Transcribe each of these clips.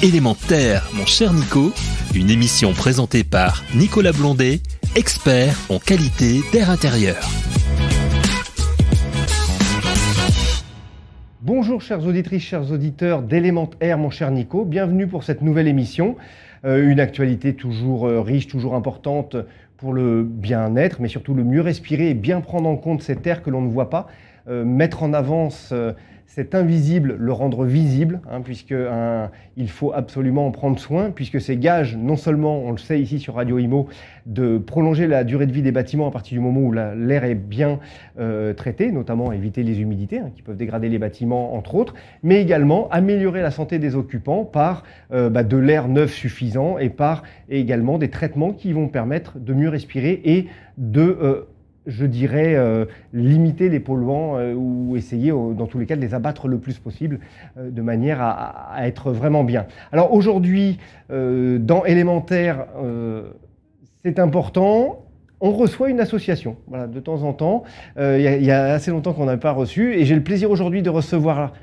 Élémentaire, mon cher Nico, une émission présentée par Nicolas Blondet, expert en qualité d'air intérieur. Bonjour chères auditrices, chers auditeurs d'Élémentaire, mon cher Nico, bienvenue pour cette nouvelle émission. Euh, une actualité toujours euh, riche, toujours importante pour le bien-être, mais surtout le mieux respirer et bien prendre en compte cet air que l'on ne voit pas, euh, mettre en avance cet invisible, le rendre visible, hein, puisque il faut absolument en prendre soin, puisque c'est gage, non seulement, on le sait ici sur Radio Imo, de prolonger la durée de vie des bâtiments à partir du moment où l'air est bien euh, traité, notamment éviter les humidités hein, qui peuvent dégrader les bâtiments, entre autres, mais également améliorer la santé des occupants par euh, bah, de l'air neuf suffisant et par également des traitements qui vont permettre de mieux respirer et de euh, je dirais, euh, limiter les polluants euh, ou essayer, dans tous les cas, de les abattre le plus possible euh, de manière à, être vraiment bien. Alors aujourd'hui, dans Élémentaire, c'est important. On reçoit une association, voilà, de temps en temps. Il y, a assez longtemps qu'on n'a pas reçu, et j'ai le plaisir aujourd'hui de recevoir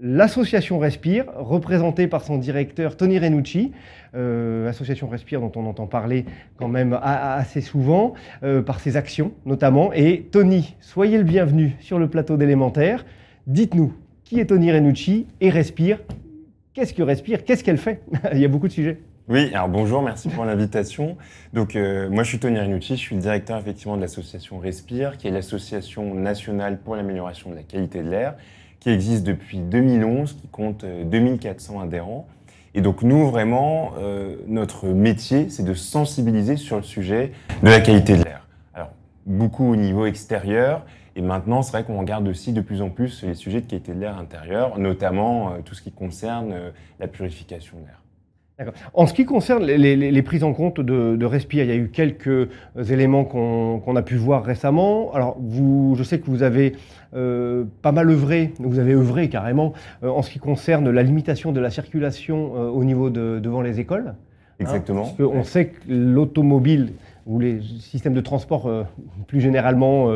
l'association Respire, représentée par son directeur Tony Renucci, euh, association Respire dont on entend parler quand même assez souvent, euh, par ses actions notamment. Et Tony, soyez le bienvenu sur le plateau d'élémentaire. Dites-nous, qui est Tony Renucci et Respire? Qu'est-ce que Respire? Qu'est-ce qu'elle fait? Il y a beaucoup de sujets. Oui, alors bonjour, merci pour l'invitation. Donc euh, moi je suis Tony Renucci, je suis le directeur effectivement de l'association Respire, qui est l'association nationale pour l'amélioration de la qualité de l'air qui existe depuis 2011, qui compte 2400 euh, adhérents. Et donc nous, vraiment, euh, notre métier, c'est de sensibiliser sur le sujet de la qualité de l'air. Alors, beaucoup au niveau extérieur, et maintenant, c'est vrai qu'on regarde aussi de plus en plus les sujets de qualité de l'air intérieur, notamment euh, tout ce qui concerne la purification de l'air. En ce qui concerne les, prises en compte de, de, Respire, il y a eu quelques éléments qu'on a pu voir récemment. Alors, vous, je sais que vous avez euh, pas mal œuvré, vous avez œuvré carrément, euh, en ce qui concerne la limitation de la circulation euh, au niveau de devant les écoles. Hein, Exactement. parce on sait que l'automobile ou les systèmes de transport plus généralement,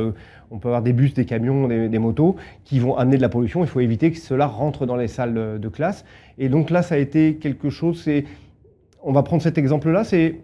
on peut avoir des bus, des camions, des, motos qui vont amener de la pollution. Il faut éviter que cela rentre dans les salles de classe. Et donc là, ça a été quelque chose. On va prendre cet exemple-là. C'est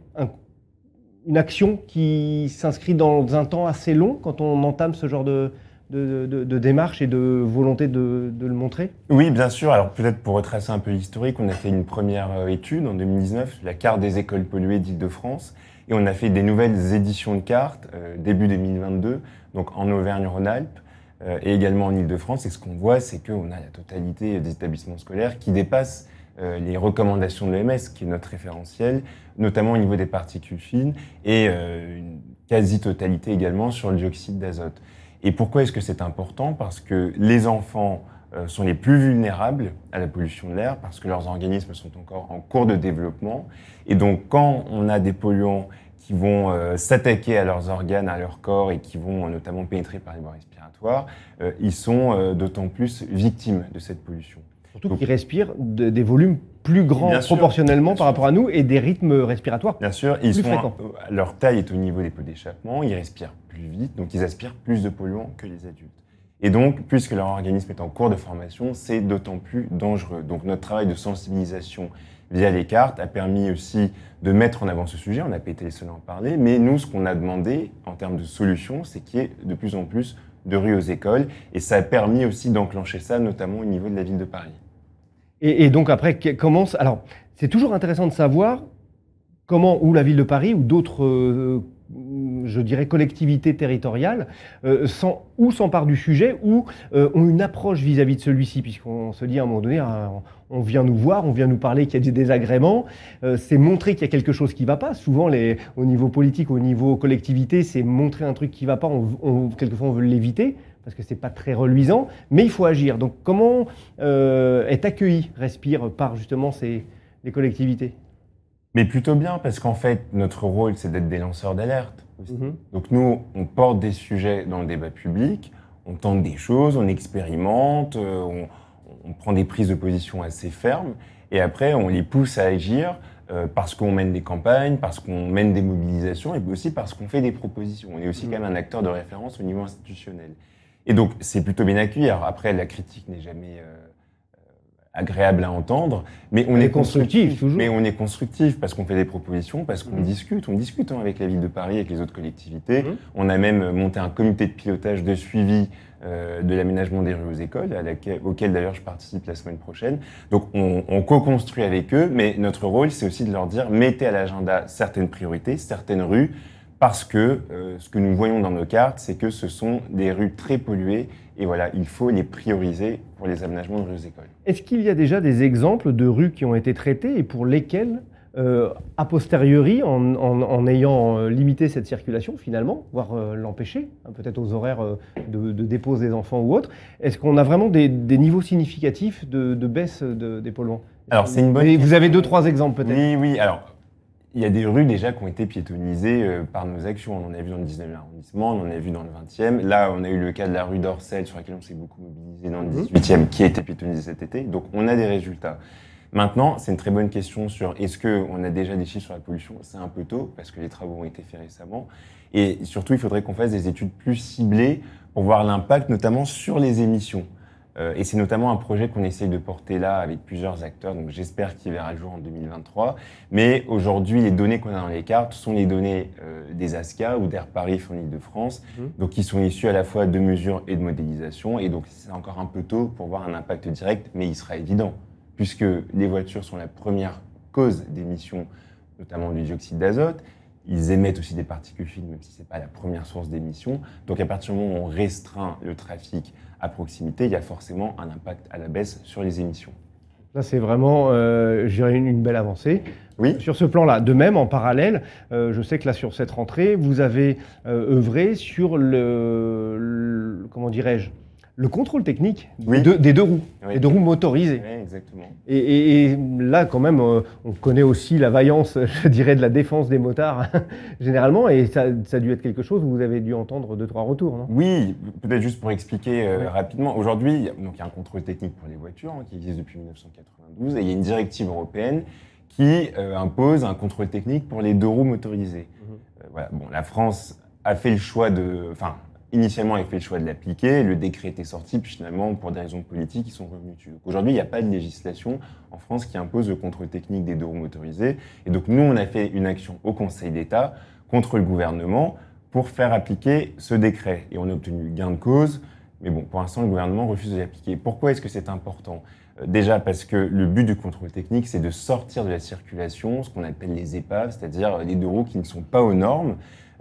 une action qui s'inscrit dans un temps assez long quand on entame ce genre de, de, démarche et de volonté de, le montrer? Oui, bien sûr. Alors peut-être pour retracer un peu l'historique, on a fait une première euh, étude en 2019, la carte des écoles polluées d'Île-de-France, et on a fait des nouvelles éditions de cartes euh, début 2022, donc en Auvergne-Rhône-Alpes euh, et également en Île-de-France. Et ce qu'on voit, c'est qu'on a la totalité des établissements scolaires qui dépassent les recommandations de l'OMS, qui est notre référentiel, notamment au niveau des particules fines, et une quasi-totalité également sur le dioxyde d'azote. Et pourquoi est-ce que c'est important? Parce que les enfants euh, sont les plus vulnérables à la pollution de l'air parce que leurs organismes sont encore en cours de développement. Et donc quand on a des polluants qui vont euh, s'attaquer à leurs organes, à leur corps et qui vont euh, notamment pénétrer par les voies respiratoires, ils sont d'autant plus victimes de cette pollution. Surtout qu'ils respirent des volumes plus grands proportionnellement par rapport à nous et des rythmes respiratoires Bien sûr, ils sont, leur taille est au niveau des pots d'échappement, ils respirent plus vite, donc ils aspirent plus de polluants que les adultes. Et donc, puisque leur organisme est en cours de formation, c'est d'autant plus dangereux. Donc notre travail de sensibilisation via les cartes a permis aussi de mettre en avant ce sujet, on n'a pas été les seuls à en parler, mais nous, ce qu'on a demandé en termes de solutions, c'est qu'il y ait de plus en plus de rues aux écoles, et ça a permis aussi d'enclencher ça, notamment au niveau de la ville de Paris. Et, donc après, comment... Alors, c'est toujours intéressant de savoir comment, ou la ville de Paris, ou d'autres... Euh, je dirais, collectivités territoriales, euh, ou s'emparent du sujet, ou euh, ont une approche vis-à-vis de celui-ci, puisqu'on se dit à un moment donné, ah, on vient nous voir, on vient nous parler qu'il y a des désagréments, euh, c'est montrer qu'il y a quelque chose qui ne va pas. Souvent, au niveau politique, au niveau collectivité, c'est montrer un truc qui ne va pas, quelquefois on veut l'éviter, parce que ce n'est pas très reluisant, mais il faut agir. Donc comment est accueilli Respire par justement ces, les collectivités? Mais plutôt bien, parce qu'en fait, notre rôle, c'est d'être des lanceurs d'alerte. Mhm. Donc nous, on porte des sujets dans le débat public, on tente des choses, on expérimente, euh, on, on prend des prises de position assez fermes, et après, on les pousse à agir euh, parce qu'on mène des campagnes, parce qu'on mène des mobilisations, et aussi parce qu'on fait des propositions. On est aussi mhm. quand même un acteur de référence au niveau institutionnel. Et donc, c'est plutôt bien accueilli. Alors après, la critique n'est jamais... Euh, agréable à entendre, mais on, On est, est constructif, toujours. Mais on est constructif parce qu'on fait des propositions, parce qu'on Mhm. discute, on discute hein, avec la ville de Paris, avec les autres collectivités. Mhm. On a même monté un comité de pilotage de suivi euh, de l'aménagement des rues aux écoles, à laquelle- auquel d'ailleurs je participe la semaine prochaine. Donc on, on co-construit avec eux, mais notre rôle c'est aussi de leur dire mettez à l'agenda certaines priorités, certaines rues, parce que euh, ce que nous voyons dans nos cartes, c'est que ce sont des rues très polluées et voilà, il faut les prioriser pour les aménagements de rues écoles. Est-ce qu'il y a déjà des exemples de rues qui ont été traitées et pour lesquelles, euh, a posteriori, en, en- en ayant euh, limité cette circulation finalement, voire euh, l'empêcher, hein, peut-être aux horaires de, de dépose des enfants ou autres, est-ce qu'on a vraiment des, des niveaux significatifs de, de baisse de- des polluants? Alors, c'est une bonne Et Vous avez deux, trois exemples peut-être Oui, oui. Alors, il y a des rues déjà qui ont été piétonnisées euh, par nos actions. On en a vu dans le 19e arrondissement, on en a vu dans le 20e. Là, on a eu le cas de la rue d'Orsel sur laquelle on s'est beaucoup mobilisé dans le Mhm. 18e, qui a été piétonnisée cet été. Donc, on a des résultats. Maintenant, c'est une très bonne question sur est-ce qu'on a déjà des chiffres sur la pollution C'est un peu tôt parce que les travaux ont été faits récemment. Et surtout, il faudrait qu'on fasse des études plus ciblées pour voir l'impact, notamment sur les émissions. Euh, et c'est notamment un projet qu'on essaye de porter là avec plusieurs acteurs, donc j'espère qu'il verra le jour en 2023. Mais aujourd'hui, les données qu'on a dans les cartes sont les données euh, des ASCA ou d'Air Paris en Ile-de-France, Mhm. donc qui sont issues à la fois de mesures et de modélisation. Et donc c'est encore un peu tôt pour voir un impact direct, mais il sera évident, puisque les voitures sont la première cause d'émissions, notamment du dioxyde d'azote. Ils émettent aussi des particules fines, même si ce n'est pas la première source d'émission. Donc à partir du moment où on restreint le trafic à proximité, il y a forcément un impact à la baisse sur les émissions. Là, c'est vraiment, euh, une, une belle avancée. Oui, Sur ce plan-là, de même, en parallèle, euh, je sais que là, sur cette rentrée, vous avez euh, œuvré sur le, le- comment dirais-je, le contrôle technique Oui. des, deux, des deux roues, Oui. des deux roues motorisées. Oui, exactement. Et, et- et là, quand même, euh, on connaît aussi la vaillance, je dirais, de la défense des motards, généralement, et ça, ça a dû être quelque chose où vous avez dû entendre deux, trois retours, non? Oui, peut-être juste pour expliquer euh, rapidement. Aujourd'hui, il y a- un contrôle technique pour les voitures hein, qui existe depuis 1992 et il y a une directive européenne qui euh, impose un contrôle technique pour les deux roues motorisées. Mhm. Voilà. Bon, la France a fait le choix de, enfin, initialement, a fait le choix de l'appliquer. Le décret était sorti, puis finalement, pour des raisons politiques, ils sont revenus dessus. Aujourd'hui, il n'y a pas de législation en France qui impose le contrôle technique des deux roues motorisées. Et donc nous, on a fait une action au Conseil d'État contre le gouvernement pour faire appliquer ce décret. Et on a obtenu gain de cause, mais bon, pour l'instant, le gouvernement refuse de l'appliquer. Pourquoi est-ce que c'est important? Euh, Déjà parce que le but du contrôle technique, c'est de sortir de la circulation ce qu'on appelle les épaves, c'est-à-dire les deux roues qui ne sont pas aux normes,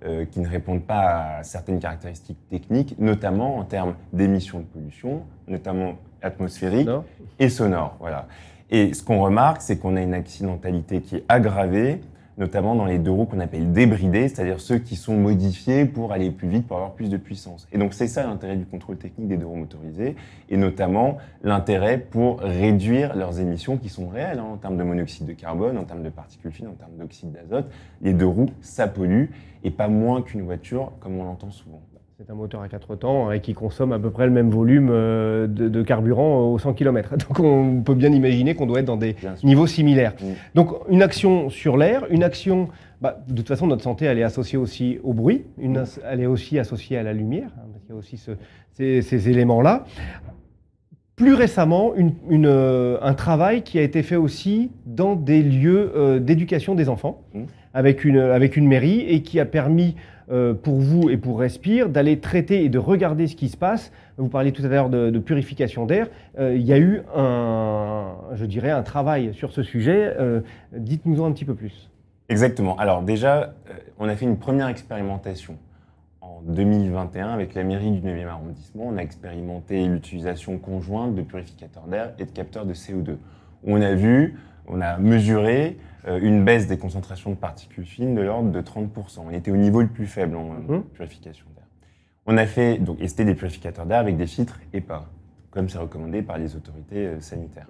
euh, qui ne répondent pas à certaines caractéristiques techniques, notamment en termes d'émissions de pollution, notamment atmosphérique Non et sonore. Voilà. Et ce qu'on remarque, c'est qu'on a une accidentalité qui est aggravée, notamment dans les deux roues qu'on appelle débridés, c'est-à-dire ceux qui sont modifiés pour aller plus vite, pour avoir plus de puissance. Et donc c'est ça l'intérêt du contrôle technique des deux roues motorisées, et notamment l'intérêt pour réduire leurs émissions qui sont réelles hein, en termes de monoxyde de carbone, en termes de particules fines, en termes d'oxyde d'azote. Les deux roues, ça pollue, et pas moins qu'une voiture, comme on l'entend souvent. C'est un moteur à quatre temps et qui consomme à peu près le même volume euh, de, de carburant au 100 km. Donc on peut bien imaginer qu'on doit être dans des niveaux similaires. Donc une action sur l'air, une action, bah, de toute façon notre santé elle est associée aussi au bruit, une elle est aussi associée à la lumière, hein, parce qu'il y a aussi ce- ces, ces éléments-là. Plus récemment, une- une, euh, un travail qui a été fait aussi dans des lieux euh, d'éducation des enfants, Mm. avec, une, avec une mairie, et qui a permis euh, pour vous et pour Respire d'aller traiter et de regarder ce qui se passe. Vous parliez tout à l'heure de, de purification d'air. Il y a eu un, je dirais, un travail sur ce sujet. Dites-nous-en un petit peu plus. Exactement. Alors déjà, on a fait une première expérimentation en 2021 avec la mairie du 9e arrondissement. On a expérimenté l'utilisation conjointe de purificateurs d'air et de capteurs de CO2. On a vu, on a mesuré euh, une baisse des concentrations de particules fines de l'ordre de 30%. On était au niveau le plus faible en Mhm. purification d'air. On a fait, donc, et c'était des purificateurs d'air avec des filtres EPA, comme c'est recommandé par les autorités euh, sanitaires.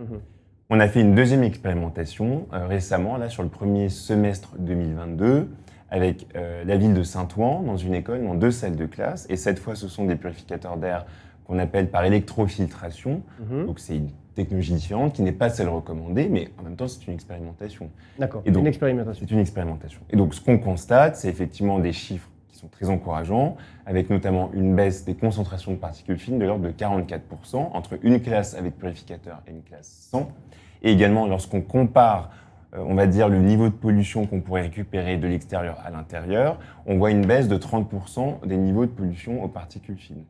On a fait une deuxième expérimentation euh, récemment, là, sur le premier semestre 2022, avec euh, la ville de Saint-Ouen, dans une école, dans deux salles de classe. Et cette fois, ce sont des purificateurs d'air qu'on appelle par électrofiltration. Mhm. Donc, c'est une technologie différente qui n'est pas celle recommandée, mais en même temps, c'est une expérimentation. D'accord. Et donc- Une expérimentation. C'est une expérimentation. Et donc, ce qu'on constate, c'est effectivement des chiffres qui sont très encourageants, avec notamment une baisse des concentrations de particules fines de l'ordre de 44% entre une classe avec purificateur et une classe sans. Et également, lorsqu'on compare on va dire, le niveau de pollution qu'on pourrait récupérer de l'extérieur à l'intérieur, on voit une baisse de 30% des niveaux de pollution aux particules fines.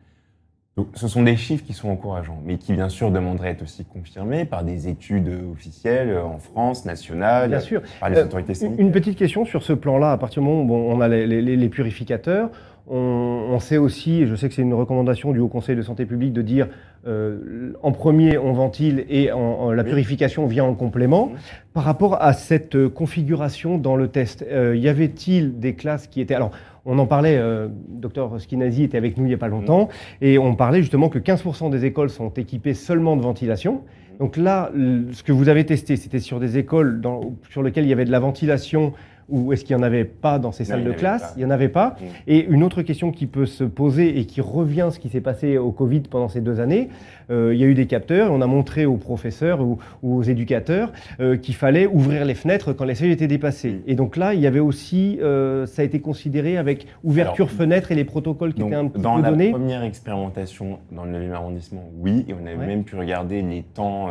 Donc, ce sont des chiffres qui sont encourageants, mais qui bien sûr demanderaient à être aussi confirmés par des études officielles en France, nationales, bien sûr. par les Euh, autorités sanitaires. Une petite question sur ce plan-là. À partir du moment où on a les, les- les purificateurs, on, on sait aussi, et je sais que c'est une recommandation du Haut Conseil de santé publique, de dire euh, en premier on ventile et en, en- la purification vient en complément. Par rapport à cette euh, configuration dans le test, euh, y avait-il des classes qui étaient... Alors, on en parlait, euh, docteur Skinazi était avec nous il n'y a pas longtemps, et on parlait justement que 15% des écoles sont équipées seulement de ventilation. Donc là, ce que vous avez testé, c'était sur des écoles dans- sur lesquelles il y avait de la ventilation ou est-ce qu'il n'y en avait pas dans ces salles de classe. Il n'y en avait pas. Mm. Et une autre question qui peut se poser et qui revient à ce qui s'est passé au Covid pendant ces deux années, euh, il y a eu des capteurs et on a montré aux professeurs ou, ou aux éducateurs euh, qu'il fallait ouvrir les fenêtres quand les seuils étaient dépassés. Mm. Et donc là, il y avait aussi, euh, ça a été considéré avec ouverture fenêtre et les protocoles qui Donc, étaient un petit dans peu la donnés. première expérimentation dans le 9e arrondissement, oui, et on avait Ouais. même pu regarder les temps,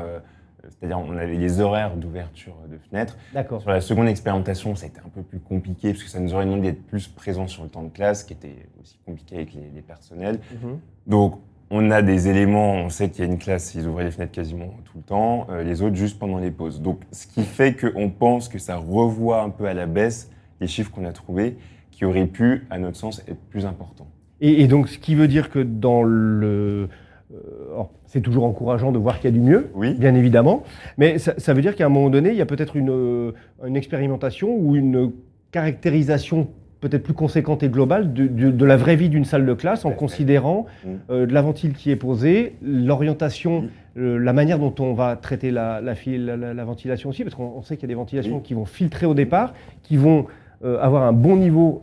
c'est-à-dire on avait les horaires d'ouverture de fenêtres. D'accord. Sur la seconde expérimentation, ça a été un peu plus compliqué parce que ça nous aurait demandé d'être plus présent sur le temps de classe, qui était aussi compliqué avec les, les personnels. Mhm. Donc, on a des éléments, on sait qu'il y a une classe, ils ouvraient les fenêtres quasiment tout le temps, euh, les autres juste pendant les pauses. Donc, ce qui fait qu'on pense que ça revoit un peu à la baisse les chiffres qu'on a trouvés, qui auraient pu, à notre sens, être plus importants. Et, et donc, ce qui veut dire que dans le. Euh, c'est toujours encourageant de voir qu'il y a du mieux, Oui, bien évidemment, mais ça, ça veut dire qu'à un moment donné, il y a peut-être une, euh, une expérimentation ou une caractérisation peut-être plus conséquente et globale de, de- de la vraie vie d'une salle de classe en considérant Mm. euh, de la ventile qui est posée, l'orientation, Oui. euh, la manière dont on va traiter la, la, file- la- la- la ventilation aussi, parce qu'on on sait qu'il y a des ventilations Oui. qui vont filtrer au départ, qui vont euh, avoir un bon niveau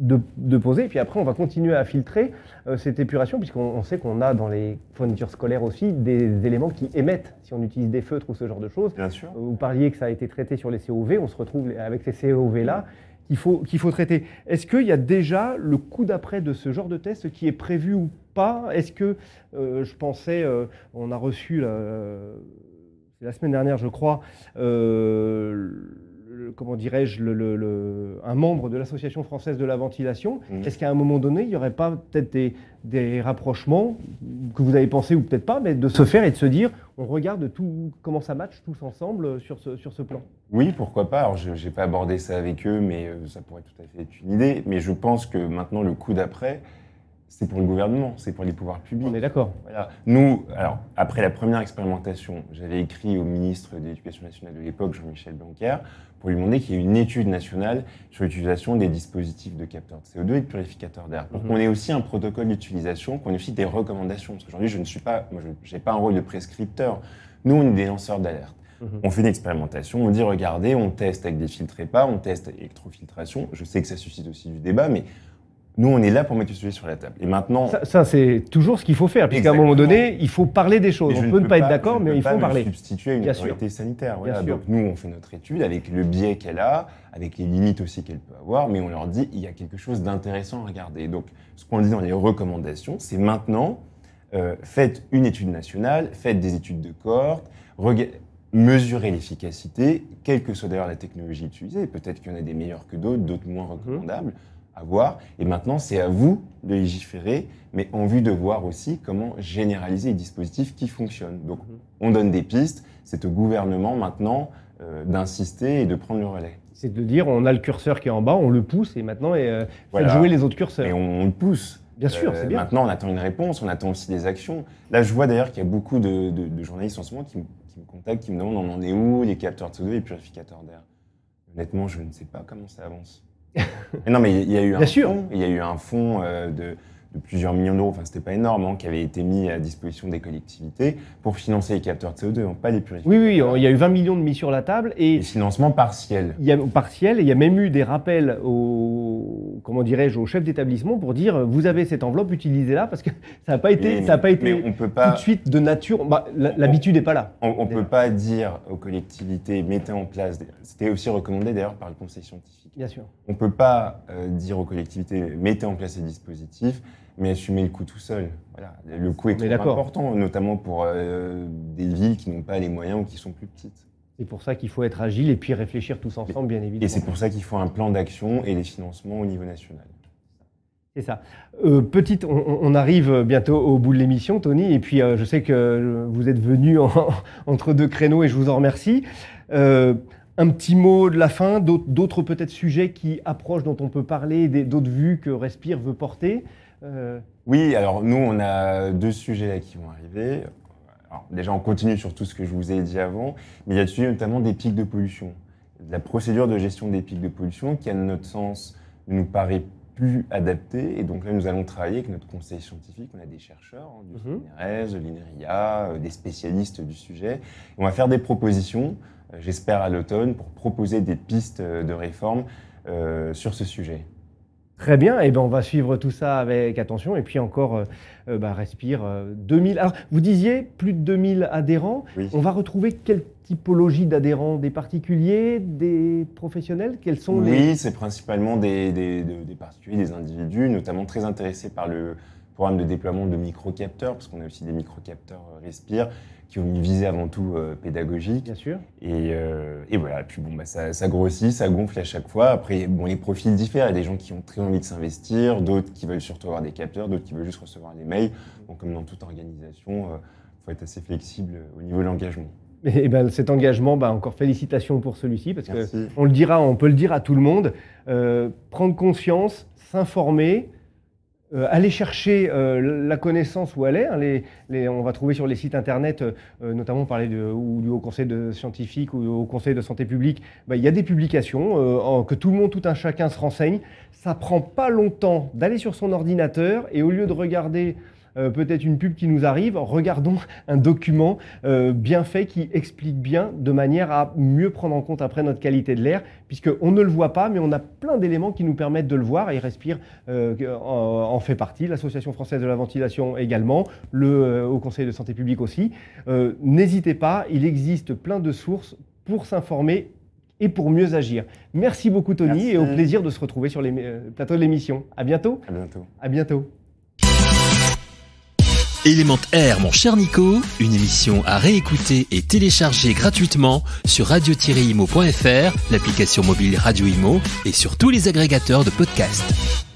de, de posée, et puis après on va continuer à filtrer euh, cette épuration, puisqu'on on sait qu'on a dans les fournitures scolaires aussi des éléments qui émettent, si on utilise des feutres ou ce genre de choses. bien sûr. Vous parliez que ça a été traité sur les COV, on se retrouve avec ces COV-là qu'il faut, qu'il faut traiter. Est-ce qu'il y a déjà le coup d'après de ce genre de test qui est prévu ou pas? Est-ce que, euh, je pensais, euh, on a reçu, la, semaine dernière je crois, euh, le- comment dirais-je, le- le- le- un membre de l'Association française de la ventilation. Mhm. Est-ce qu'à un moment donné, il n'y aurait pas peut-être des, des rapprochements que vous avez pensé ou peut-être pas, mais de se faire et de se dire, on regarde tout, comment ça match tous ensemble sur ce, sur ce plan? Oui, pourquoi pas. Alors, je n'ai pas abordé ça avec eux, mais euh, ça pourrait tout à fait être une idée. Mais je pense que maintenant, le coup d'après, c'est pour le gouvernement, c'est pour les pouvoirs publics. On est d'accord. Voilà. Nous, alors, après la première expérimentation, j'avais écrit au ministre de l'Éducation nationale de l'époque, Jean-Michel Blanquer, pour lui demander qu'il y ait une étude nationale sur l'utilisation des dispositifs de capteurs de CO2 et de purificateurs d'air. Pour qu'on ait aussi un protocole d'utilisation, qu'on ait aussi des recommandations. Parce qu'aujourd'hui, je ne suis pas, moi, je n'ai pas un rôle de prescripteur. Nous, on est des lanceurs d'alerte. Mhm. On fait une expérimentation, on dit regardez, on teste avec des filtres EPA, on teste électrofiltration. Je sais que ça suscite aussi du débat, mais nous, on est là pour mettre le sujet sur la table. Et maintenant, Ça, ça, c'est toujours ce qu'il faut faire, puisqu'à un moment donné, il faut parler des choses. On peut ne pas être d'accord, mais il faut parler. substituer à une autorité sanitaire. Voilà. Donc nous, on fait notre étude avec le biais qu'elle a, avec les limites aussi qu'elle peut avoir, mais on leur dit il y a quelque chose d'intéressant à regarder. Donc ce qu'on dit dans les recommandations, c'est maintenant euh, faites une étude nationale, faites des études de cohorte, mesurez l'efficacité, quelle que soit d'ailleurs la technologie utilisée. Peut-être qu'il y en a des meilleures que d'autres, d'autres moins recommandables à voir. Et maintenant, c'est à vous de légiférer, mais en vue de voir aussi comment généraliser les dispositifs qui fonctionnent. Donc, Mhm. on donne des pistes. C'est au gouvernement maintenant euh, d'insister et de prendre le relais. C'est de dire, on a le curseur qui est en bas, on le pousse, et maintenant, euh, faites Voilà. jouer les autres curseurs. Et on, on le pousse. Bien sûr, Euh, c'est bien. Maintenant, on attend une réponse, on attend aussi des actions. Là, je vois d'ailleurs qu'il y a beaucoup de, de- de journalistes en ce moment qui, me- qui me contactent, qui me demandent on en est où, les capteurs de CO2 et les purificateurs d'air. Honnêtement, je ne sais pas comment ça avance. Non, mais il y a eu un Bien sûr. fonds, il y a eu un fonds euh, de, de plusieurs millions d'euros, enfin c'était pas énorme, hein, qui avait été mis à disposition des collectivités pour financer les capteurs de CO2, hein, pas les purificateurs. Oui, oui, il y a eu 20 millions de mis sur la table et Les financements partiels. il y a partiel et il y a même eu des rappels au comment dirais-je au chef d'établissement pour dire vous avez cette enveloppe utilisez-la parce que ça n'a pas été Mais- ça a pas été mais on peut tout pas, de suite de nature bah, l'habitude n'est pas là. on, Déjà. peut pas dire aux collectivités mettez en place. C'était aussi recommandé d'ailleurs par le Conseil scientifique. Bien sûr. On peut pas euh, dire aux collectivités mettez en place ces dispositifs, mais assumez le coût tout seul. Voilà, le coût est trop important, notamment pour euh, des villes qui n'ont pas les moyens ou qui sont plus petites. C'est pour ça qu'il faut être agile et puis réfléchir tous ensemble bien évidemment. Et c'est pour ça qu'il faut un plan d'action et les financements au niveau national. C'est ça. Euh, petite, on, arrive bientôt au bout de l'émission, Tony, et puis euh, je sais que vous êtes venu en- entre deux créneaux et je vous en remercie. Euh, un petit mot de la fin, d'autres peut-être sujets qui approchent, dont on peut parler, des- d'autres vues que Respire veut porter. Euh, Oui, alors nous, on a deux sujets là qui vont arriver. Alors, déjà, on continue sur tout ce que je vous ai dit avant, mais il y a le sujet notamment des pics de pollution. La procédure de gestion des pics de pollution qui, à notre sens, ne nous paraît plus adaptée. Et donc là, nous allons travailler avec notre conseil scientifique. On a des chercheurs hein, du Mhm. CNRS, de l'INRIA, euh, des spécialistes du sujet. Et on va faire des propositions, euh, j'espère à l'automne, pour proposer des pistes de réforme euh, sur ce sujet. Très bien, et ben on va suivre tout ça avec attention. Et puis encore, euh, euh, bah, Respire euh, 2000. Alors, vous disiez plus de 2000 adhérents. Oui. On va retrouver quelle typologie d'adhérents? Des particuliers, des professionnels? Quels sont les... Oui, c'est principalement des, des- de- des particuliers, des individus, notamment très intéressés par le programme de déploiement de microcapteurs, parce qu'on a aussi des microcapteurs euh, Respire qui ont une visée avant tout euh, pédagogique. Bien sûr. Et, euh, et voilà, puis bon, bah, ça, ça grossit, ça gonfle à chaque fois. Après, bon, les profils diffèrent. Il y a des gens qui ont très envie de s'investir, d'autres qui veulent surtout avoir des capteurs, d'autres qui veulent juste recevoir des mails. Donc, comme dans toute organisation, il faut être assez flexible au niveau de l'engagement. Et ben, cet engagement, bah, encore félicitations pour celui-ci, parce que Merci. on le dira, on peut le dire à tout le monde. euh, prendre conscience, s'informer, euh, aller chercher euh, la connaissance où elle est. hein, on va trouver sur les sites internet, euh, euh, notamment parler de, ou du Haut Conseil de scientifique ou au Conseil de santé publique. bah, Il y a des publications que tout le monde, tout un chacun se renseigne. Ça prend pas longtemps d'aller sur son ordinateur et au lieu de regarder euh, peut-être une pub qui nous arrive, regardons un document euh, bien fait qui explique bien de manière à mieux prendre en compte après notre qualité de l'air, puisqu'on ne le voit pas, mais on a plein d'éléments qui nous permettent de le voir et Respire euh, en, en fait partie, l'Association française de la ventilation également, le Haut Conseil de santé publique aussi. N'hésitez pas, il existe plein de sources pour s'informer et pour mieux agir. Merci beaucoup Tony Merci. et au plaisir de se retrouver sur les plateaux de l'émission. À bientôt. À bientôt. À bientôt. Élément Air, mon cher Nico, une émission à réécouter et télécharger gratuitement sur radio-imo.fr, l'application mobile Radio Imo et sur tous les agrégateurs de podcasts.